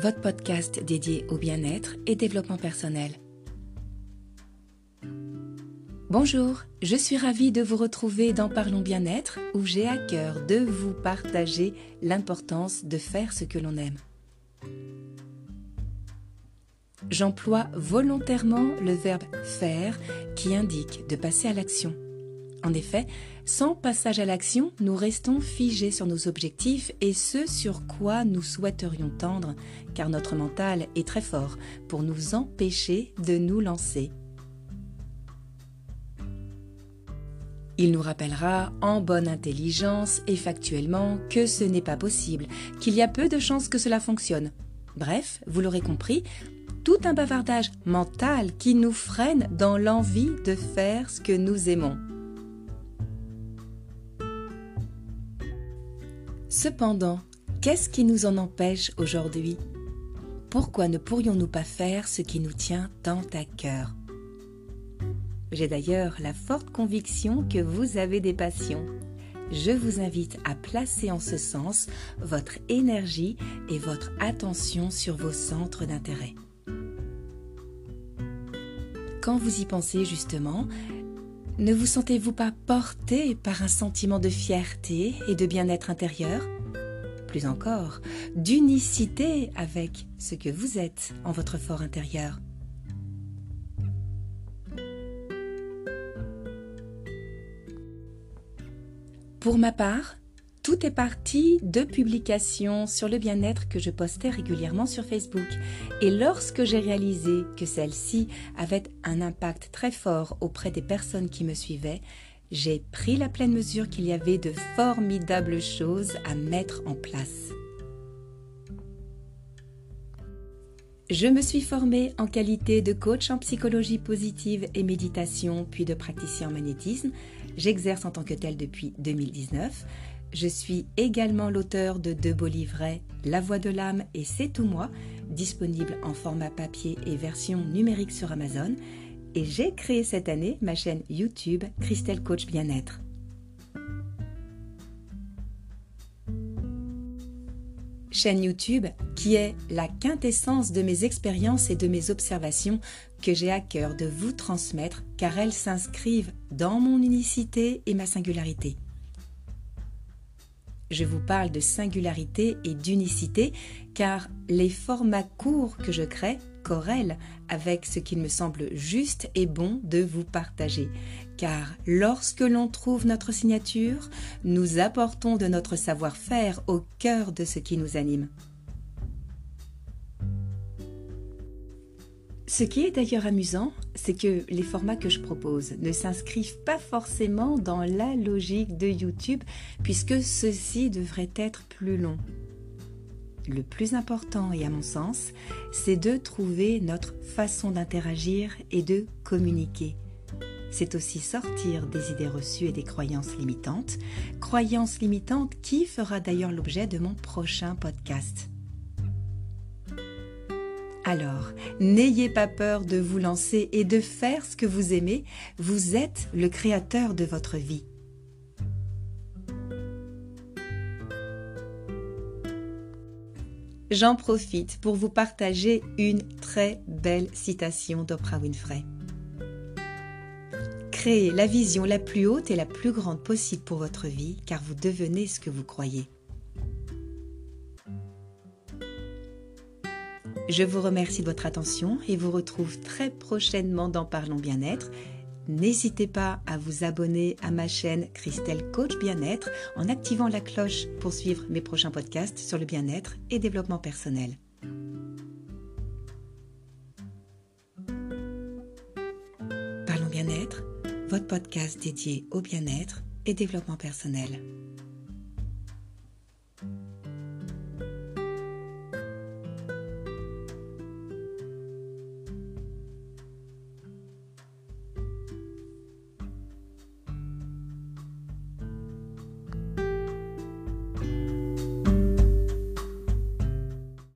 votre podcast dédié au bien-être et développement personnel. Bonjour, je suis ravie de vous retrouver dans Parlons bien-être où j'ai à cœur de vous partager l'importance de faire ce que l'on aime. J'emploie volontairement le verbe faire qui indique de passer à l'action. En effet, sans passage à l'action, nous restons figés sur nos objectifs et ce sur quoi nous souhaiterions tendre, car notre mental est très fort pour nous empêcher de nous lancer. Il nous rappellera en bonne intelligence et factuellement que ce n'est pas possible, qu'il y a peu de chances que cela fonctionne. Bref, vous l'aurez compris, tout un bavardage mental qui nous freine dans l'envie de faire ce que nous aimons. Cependant, qu'est-ce qui nous en empêche aujourd'hui? Pourquoi ne pourrions-nous pas faire ce qui nous tient tant à cœur? J'ai d'ailleurs la forte conviction que vous avez des passions. Je vous invite à placer en ce sens votre énergie et votre attention sur vos centres d'intérêt. Quand vous y pensez justement, ne vous sentez-vous pas porté par un sentiment de fierté et de bien-être intérieur? Plus encore, d'unicité avec ce que vous êtes en votre fort intérieur. Pour ma part, tout est parti de publications sur le bien-être que je postais régulièrement sur Facebook. Et lorsque j'ai réalisé que celles-ci avaient un impact très fort auprès des personnes qui me suivaient, j'ai pris la pleine mesure qu'il y avait de formidables choses à mettre en place. Je me suis formée en qualité de coach en psychologie positive et méditation, puis de praticien en magnétisme. J'exerce en tant que tel depuis 2019. Je suis également l'auteur de deux beaux livrets, La Voix de l'âme et C'est tout moi, disponibles en format papier et version numérique sur Amazon. Et j'ai créé cette année ma chaîne YouTube Christelle Coach Bien-être. Chaîne YouTube qui est la quintessence de mes expériences et de mes observations que j'ai à cœur de vous transmettre car elles s'inscrivent dans mon unicité et ma singularité. Je vous parle de singularité et d'unicité car les formats courts que je crée corrèlent avec ce qu'il me semble juste et bon de vous partager. Car lorsque l'on trouve notre signature, nous apportons de notre savoir-faire au cœur de ce qui nous anime. Ce qui est d'ailleurs amusant, c'est que les formats que je propose ne s'inscrivent pas forcément dans la logique de YouTube, puisque ceux-ci devraient être plus longs. Le plus important, et à mon sens, c'est de trouver notre façon d'interagir et de communiquer. C'est aussi sortir des idées reçues et des croyances limitantes, croyances limitantes qui fera d'ailleurs l'objet de mon prochain podcast. Alors, n'ayez pas peur de vous lancer et de faire ce que vous aimez. Vous êtes le créateur de votre vie. J'en profite pour vous partager une très belle citation d'Oprah Winfrey. Créez la vision la plus haute et la plus grande possible pour votre vie, car vous devenez ce que vous croyez. Je vous remercie de votre attention et vous retrouve très prochainement dans Parlons Bien-être. N'hésitez pas à vous abonner à ma chaîne Christelle Coach Bien-être en activant la cloche pour suivre mes prochains podcasts sur le bien-être et développement personnel. Parlons Bien-être, votre podcast dédié au bien-être et développement personnel.